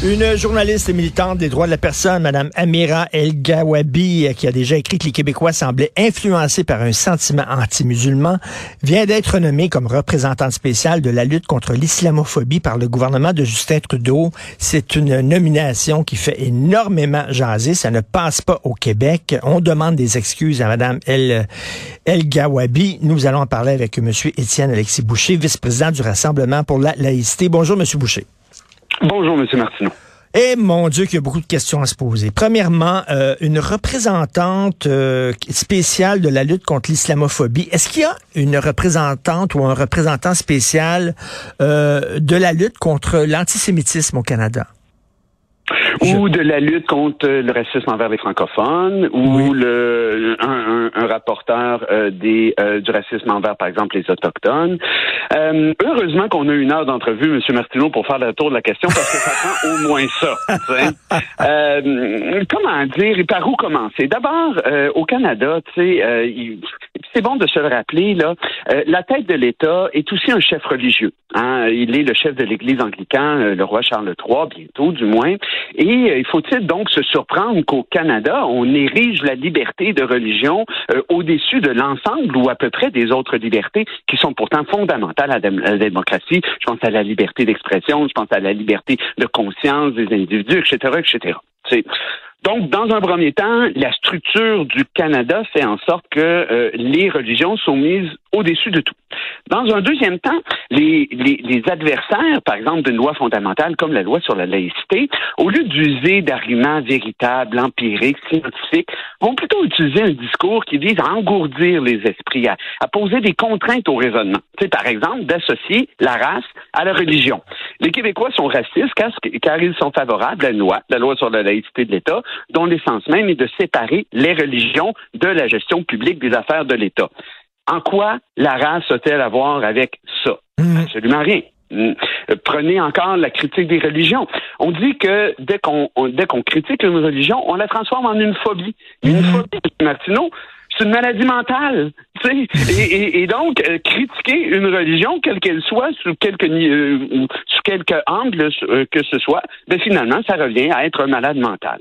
Une journaliste et militante des droits de la personne, Mme Amira El Gawabi, qui a déjà écrit que les Québécois semblaient influencés par un sentiment anti-musulman, vient d'être nommée comme représentante spéciale de la lutte contre l'islamophobie par le gouvernement de Justin Trudeau. C'est une nomination qui fait énormément jaser. Ça ne passe pas au Québec. On demande des excuses à Mme El, El Gawabi. Nous allons en parler avec M. Étienne Alexis Boucher, vice-président du Rassemblement pour la laïcité. Bonjour, M. Boucher. Bonjour, M. Martineau. Eh mon Dieu, qu'il y a beaucoup de questions à se poser. Premièrement, euh, une représentante euh, spéciale de la lutte contre l'islamophobie. Est-ce qu'il y a une représentante ou un représentant spécial euh, de la lutte contre l'antisémitisme au Canada? Ou de la lutte contre le racisme envers les francophones, ou le un, un, rapporteur euh, des euh, du racisme envers, par exemple, les autochtones. Euh, heureusement qu'on a une heure d'entrevue, M. Martineau, pour faire le tour de la question, parce que ça prend au moins ça. comment dire et par où commencer? D'abord, au Canada, sais, c'est bon de se le rappeler là. la tête de l'État est aussi un chef religieux. Hein? Il est le chef de l'Église anglicane, le roi Charles III, bientôt du moins. Et euh, il faut-il donc se surprendre qu'au Canada, on érige la liberté de religion euh, au-dessus de l'ensemble ou à peu près des autres libertés qui sont pourtant fondamentales à la démocratie? Je pense à la liberté d'expression, je pense à la liberté de conscience des individus, etc., etc. Donc, dans un premier temps, la structure du Canada fait en sorte que euh, les religions sont mises au-dessus de tout. Dans un deuxième temps, les, adversaires, par exemple, d'une loi fondamentale comme la loi sur la laïcité, au lieu d'user d'arguments véritables, empiriques, scientifiques, vont plutôt utiliser un discours qui vise à engourdir les esprits, à, poser des contraintes au raisonnement. C'est par exemple, d'associer la race à la religion. Les Québécois sont racistes car, car ils sont favorables à une loi, la loi sur la laïcité de l'État, dont l'essence même est de séparer les religions de la gestion publique des affaires de l'État. En quoi la race a-t-elle à voir avec ça? Hmm. Absolument rien. Hmm. Prenez encore la critique des religions. On dit que dès qu'on dès qu'on critique une religion, on la transforme en une phobie. Une hmm. phobie, Martineau, c'est une maladie mentale. Et, et, donc, euh, critiquer une religion, quelle qu'elle soit, sous quelque, euh, sous quelque angle euh, que ce soit, ben finalement, ça revient à être un malade mental.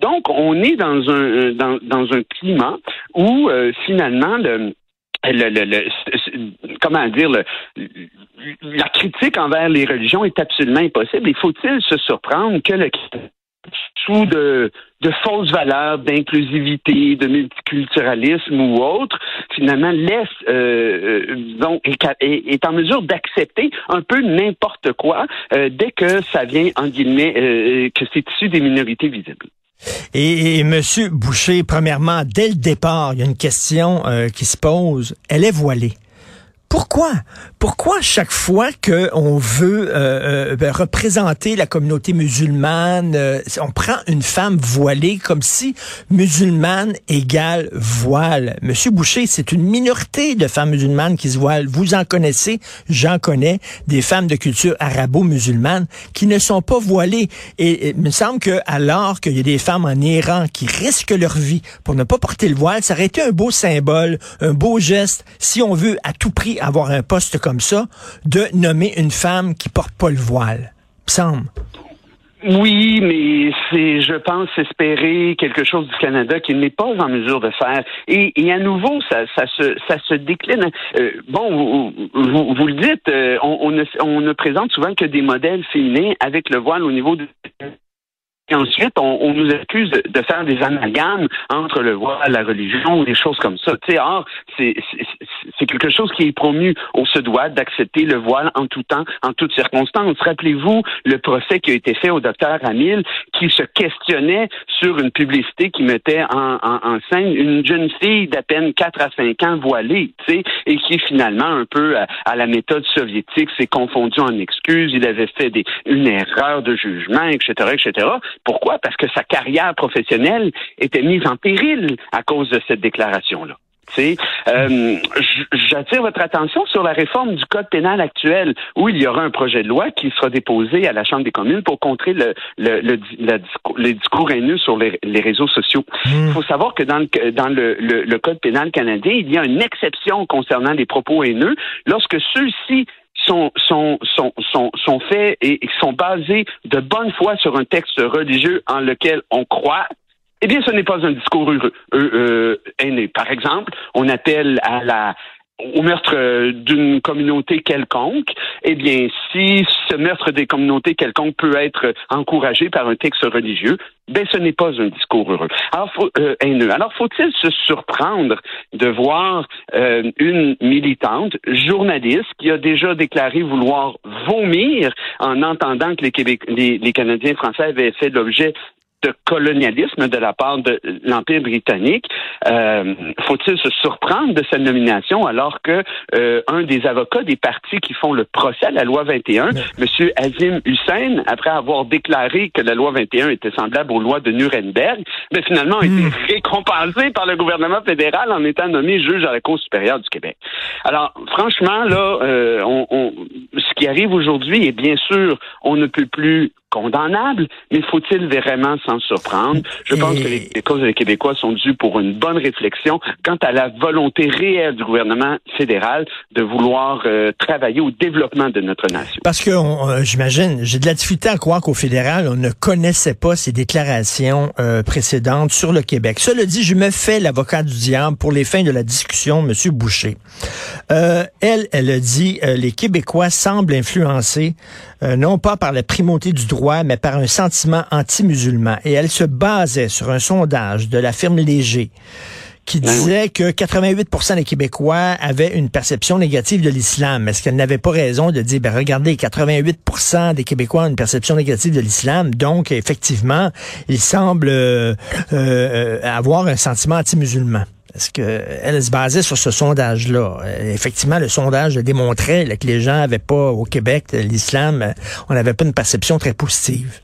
Donc, on est dans un, dans, dans un climat où, finalement, le le, le, comment dire, la critique envers les religions est absolument impossible. Il faut-il se surprendre que le sous de, fausses valeurs d'inclusivité, de multiculturalisme ou autre, finalement laisse euh, euh donc est, en mesure d'accepter un peu n'importe quoi euh, dès que ça vient en guillemets que c'est issu des minorités visibles. Et, et, Monsieur Boucher, premièrement, dès le départ, il y a une question qui se pose. Elle est voilée. Pourquoi? Pourquoi chaque fois qu'on veut euh, euh ben, représenter la communauté musulmane, euh, on prend une femme voilée comme si musulmane égale voile? Monsieur Boucher, c'est une minorité de femmes musulmanes qui se voilent. Vous en connaissez, j'en connais, des femmes de culture arabo-musulmane qui ne sont pas voilées. Et, il me semble que alors qu'il y a des femmes en Iran qui risquent leur vie pour ne pas porter le voile, ça aurait été un beau symbole, un beau geste, si on veut à tout prix avoir un poste comme ça, de nommer une femme qui porte pas le voile. semble. Oui, mais c'est, je pense, espérer quelque chose du Canada qu'il n'est pas en mesure de faire. Et, à nouveau, ça, se, décline. Euh, bon, vous, le dites, euh, on, on, ne, on ne présente souvent que des modèles féminins avec le voile au niveau de et ensuite, on, nous accuse de, faire des amalgames entre le voile, la religion des choses comme ça. Tu sais, or, c'est quelque chose qui est promu. On se doit d'accepter le voile en tout temps, en toutes circonstances. Rappelez-vous le procès qui a été fait au docteur Hamil, qui se questionnait sur une publicité qui mettait en, en, scène une jeune fille d'à peine 4 à 5 ans voilée, et qui finalement, un peu à, la méthode soviétique, s'est confondu en excuses. Il avait fait des, une erreur de jugement, etc., etc. Pourquoi? Parce que sa carrière professionnelle était mise en péril à cause de cette déclaration-là. Euh, J'attire votre attention sur la réforme du code pénal actuel, où il y aura un projet de loi qui sera déposé à la Chambre des communes pour contrer le, le, le, les discours haineux sur les, les réseaux sociaux. Hmm. Il faut savoir que dans, le, dans le, le code pénal canadien, il y a une exception concernant les propos haineux lorsque ceux-ci sont, sont, sont, sont, sont faits et sont basés de bonne foi sur un texte religieux en lequel on croit, eh bien, ce n'est pas un discours heureux, euh, haineux. Par exemple, on appelle à la au meurtre euh, d'une communauté quelconque, eh bien, si ce meurtre des communautés quelconques peut être encouragé par un texte religieux, ben ce n'est pas un discours heureux. Alors, faut, euh, haineux. Alors, faut-il se surprendre de voir euh, une militante journaliste qui a déjà déclaré vouloir vomir en entendant que les, Québec, les, les Canadiens français avaient fait l'objet de colonialisme de la part de l'Empire britannique. Euh, faut-il se surprendre de sa nomination alors que euh, un des avocats des partis qui font le procès à la loi 21, M. Azim Hussein, après avoir déclaré que la loi 21 était semblable aux lois de Nuremberg, mais finalement a été hmm. récompensé par le gouvernement fédéral en étant nommé juge à la Cour supérieure du Québec. Alors, franchement, là, euh, on, ce qui arrive aujourd'hui est bien sûr, on ne peut plus condamnable, mais faut-il vraiment s'en surprendre? Je pense que les, causes des Québécois sont dues pour une bonne réflexion quant à la volonté réelle du gouvernement fédéral de vouloir euh, travailler au développement de notre nation. Parce que euh, j'imagine, j'ai de la difficulté à croire qu'au fédéral, on ne connaissait pas ces déclarations euh, précédentes sur le Québec. Cela dit, je me fais l'avocat du diable pour les fins de la discussion, M. Boucher. elle, elle a dit, les Québécois semblent influencés non pas par la primauté du droit mais par un sentiment anti-musulman. Et elle se basait sur un sondage de la firme Léger qui ben disait que 88% des Québécois avaient une perception négative de l'islam. Est-ce qu'elle n'avait pas raison de dire, ben regardez, 88% des Québécois ont une perception négative de l'islam, donc effectivement, ils semblent euh, euh, avoir un sentiment anti-musulman. Est-ce qu'elle se basait sur ce sondage-là? Euh, effectivement, le sondage démontrait que les gens n'avaient pas au Québec l'islam, on n'avait pas une perception très positive.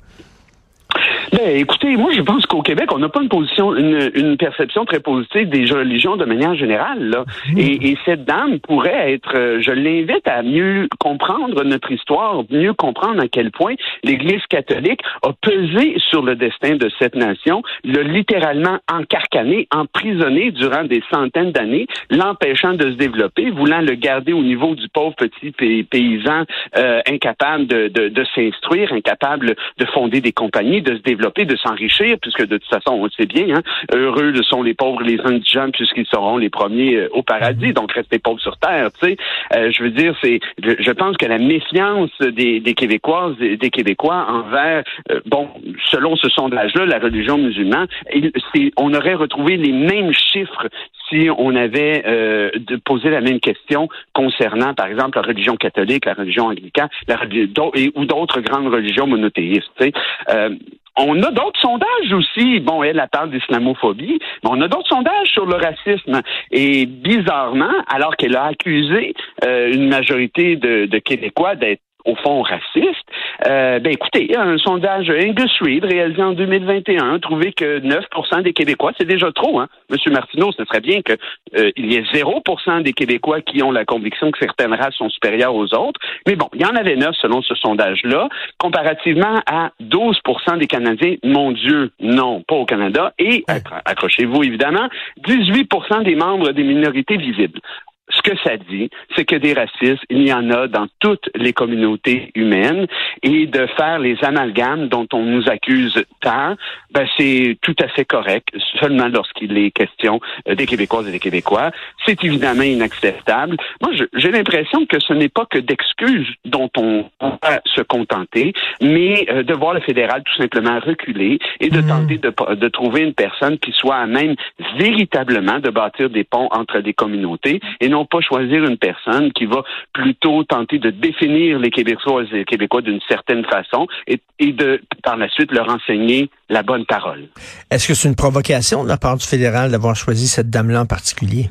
Ben, écoutez, moi, je pense qu'au Québec, on n'a pas une position, une, une, perception très positive des religions de manière générale. Là. Mmh. Et, et, cette dame pourrait être, euh, je l'invite à mieux comprendre notre histoire, mieux comprendre à quel point l'Église catholique a pesé sur le destin de cette nation, l'a littéralement encarcané, emprisonné durant des centaines d'années, l'empêchant de se développer, voulant le garder au niveau du pauvre petit paysan euh, incapable de, de, de s'instruire, incapable de fonder des compagnies, de se développer de s'enrichir, puisque de toute façon, on le sait bien, hein, heureux sont les pauvres, les indigents, puisqu'ils seront les premiers euh, au paradis, mhm. donc rester pauvres sur terre. Tu sais, euh, je veux dire, c'est, je, pense que la méfiance des, des Québécoises, des, des Québécois envers, euh, bon, selon ce sondage-là, la religion musulmane, on aurait retrouvé les mêmes chiffres si on avait euh, de posé la même question concernant, par exemple, la religion catholique, la religion anglicane, la, ou d'autres grandes religions monothéistes. Tu sais. Euh, on a d'autres sondages aussi. Bon, elle, parle d'islamophobie, mais on a d'autres sondages sur le racisme. Et bizarrement, alors qu'elle a accusé euh, une majorité de Québécois d'être au fond raciste, euh, ben écoutez, un sondage Angus Reid réalisé en 2021 a trouvé que 9% des Québécois, c'est déjà trop, hein. Monsieur Martineau, ce serait bien qu'il euh, y ait 0% des Québécois qui ont la conviction que certaines races sont supérieures aux autres. Mais bon, il y en avait 9 selon ce sondage-là, comparativement à 12% des Canadiens. Mon Dieu, non, pas au Canada. Et, accrochez-vous évidemment, 18% des membres des minorités visibles ce que ça dit, c'est que des racistes, il y en a dans toutes les communautés humaines et de faire les amalgames dont on nous accuse tant, ben c'est tout à fait correct, seulement lorsqu'il est question euh, des Québécoises et des Québécois. C'est évidemment inacceptable. Moi, j'ai l'impression que ce n'est pas que d'excuses dont on va se contenter, mais euh, de voir le fédéral tout simplement reculer et de mmh. tenter de, de trouver une personne qui soit à même véritablement de bâtir des ponts entre des communautés et non pas choisir une personne qui va plutôt tenter de définir les Québécois les Québécois d'une certaine façon et, de, par la suite, leur enseigner la bonne parole. Est-ce que c'est une provocation de la part du fédéral d'avoir choisi cette dame-là en particulier?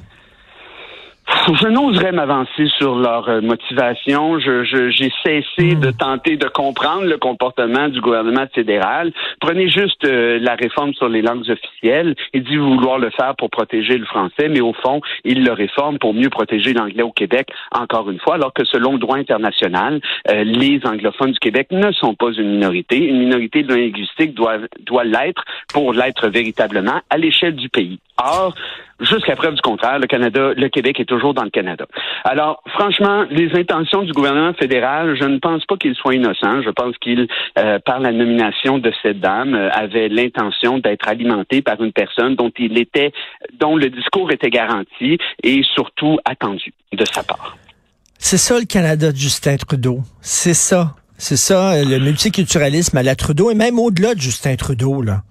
Je n'oserais m'avancer sur leur euh, motivation. Je, j'ai cessé de tenter de comprendre le comportement du gouvernement fédéral. Prenez juste euh, la réforme sur les langues officielles. Il dit vouloir le faire pour protéger le français, mais au fond, il le réforme pour mieux protéger l'anglais au Québec, encore une fois, alors que selon le droit international, euh, les anglophones du Québec ne sont pas une minorité. Une minorité linguistique doit, doit l'être pour l'être véritablement à l'échelle du pays. Or, jusqu'à preuve du contraire, le Canada, le Québec est toujours dans le Canada. Alors, franchement, les intentions du gouvernement fédéral, je ne pense pas qu'il soit innocent. Je pense qu'il, euh, par la nomination de cette dame, euh, avait l'intention d'être alimenté par une personne dont il était, dont le discours était garanti et surtout attendu de sa part. C'est ça le Canada de Justin Trudeau. C'est ça. C'est ça, le multiculturalisme à la Trudeau et même au-delà de Justin Trudeau, là.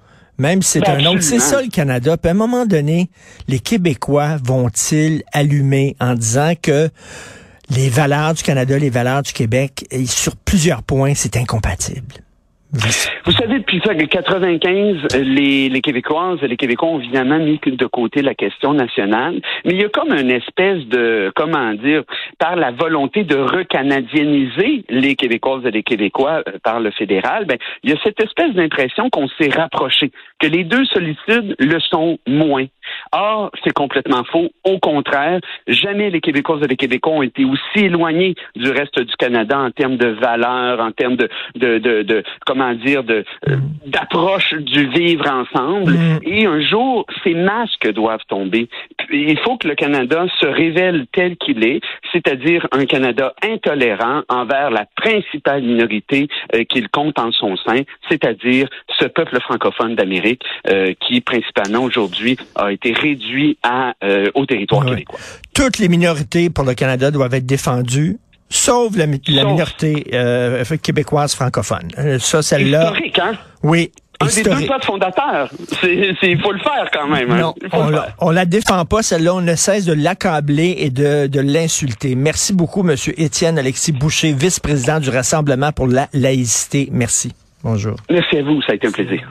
Même si c'est un autre. C'est ça le Canada. Puis à un moment donné, les Québécois vont-ils allumer en disant que les valeurs du Canada, les valeurs du Québec, sur plusieurs points, c'est incompatible? Vous savez, depuis 1995, les, les Québécoises et les Québécois ont évidemment mis de côté la question nationale, mais il y a comme une espèce de, comment dire, par la volonté de recanadieniser les Québécoises et les Québécois euh, par le fédéral, ben, il y a cette espèce d'impression qu'on s'est rapproché, que les deux sollicitudes le sont moins. Or, c'est complètement faux. Au contraire, jamais les Québécoises et les Québécois ont été aussi éloignés du reste du Canada en termes de valeurs, en termes de, de, de, de comment dire, de euh, d'approche du vivre ensemble. Mm. Et un jour, ces masques doivent tomber. Il faut que le Canada se révèle tel qu'il est, c'est-à-dire un Canada intolérant envers la principale minorité euh, qu'il compte en son sein, c'est-à-dire ce peuple francophone d'Amérique euh, qui principalement aujourd'hui a été réduit à, au territoire québécois. Toutes les minorités pour le Canada doivent être défendues sauf la, minorité euh, québécoise francophone. Euh, ça, celle-là. Historique, hein? Oui. Un des deux peuples fondateurs. Il faut le faire quand même. Hein? Non, on, la, la défend pas, celle-là. On ne cesse de l'accabler et de, de l'insulter. Merci beaucoup, M. Étienne Alexis Boucher, vice-président du Rassemblement pour la laïcité. Merci. Bonjour. Merci à vous. Ça a été un plaisir.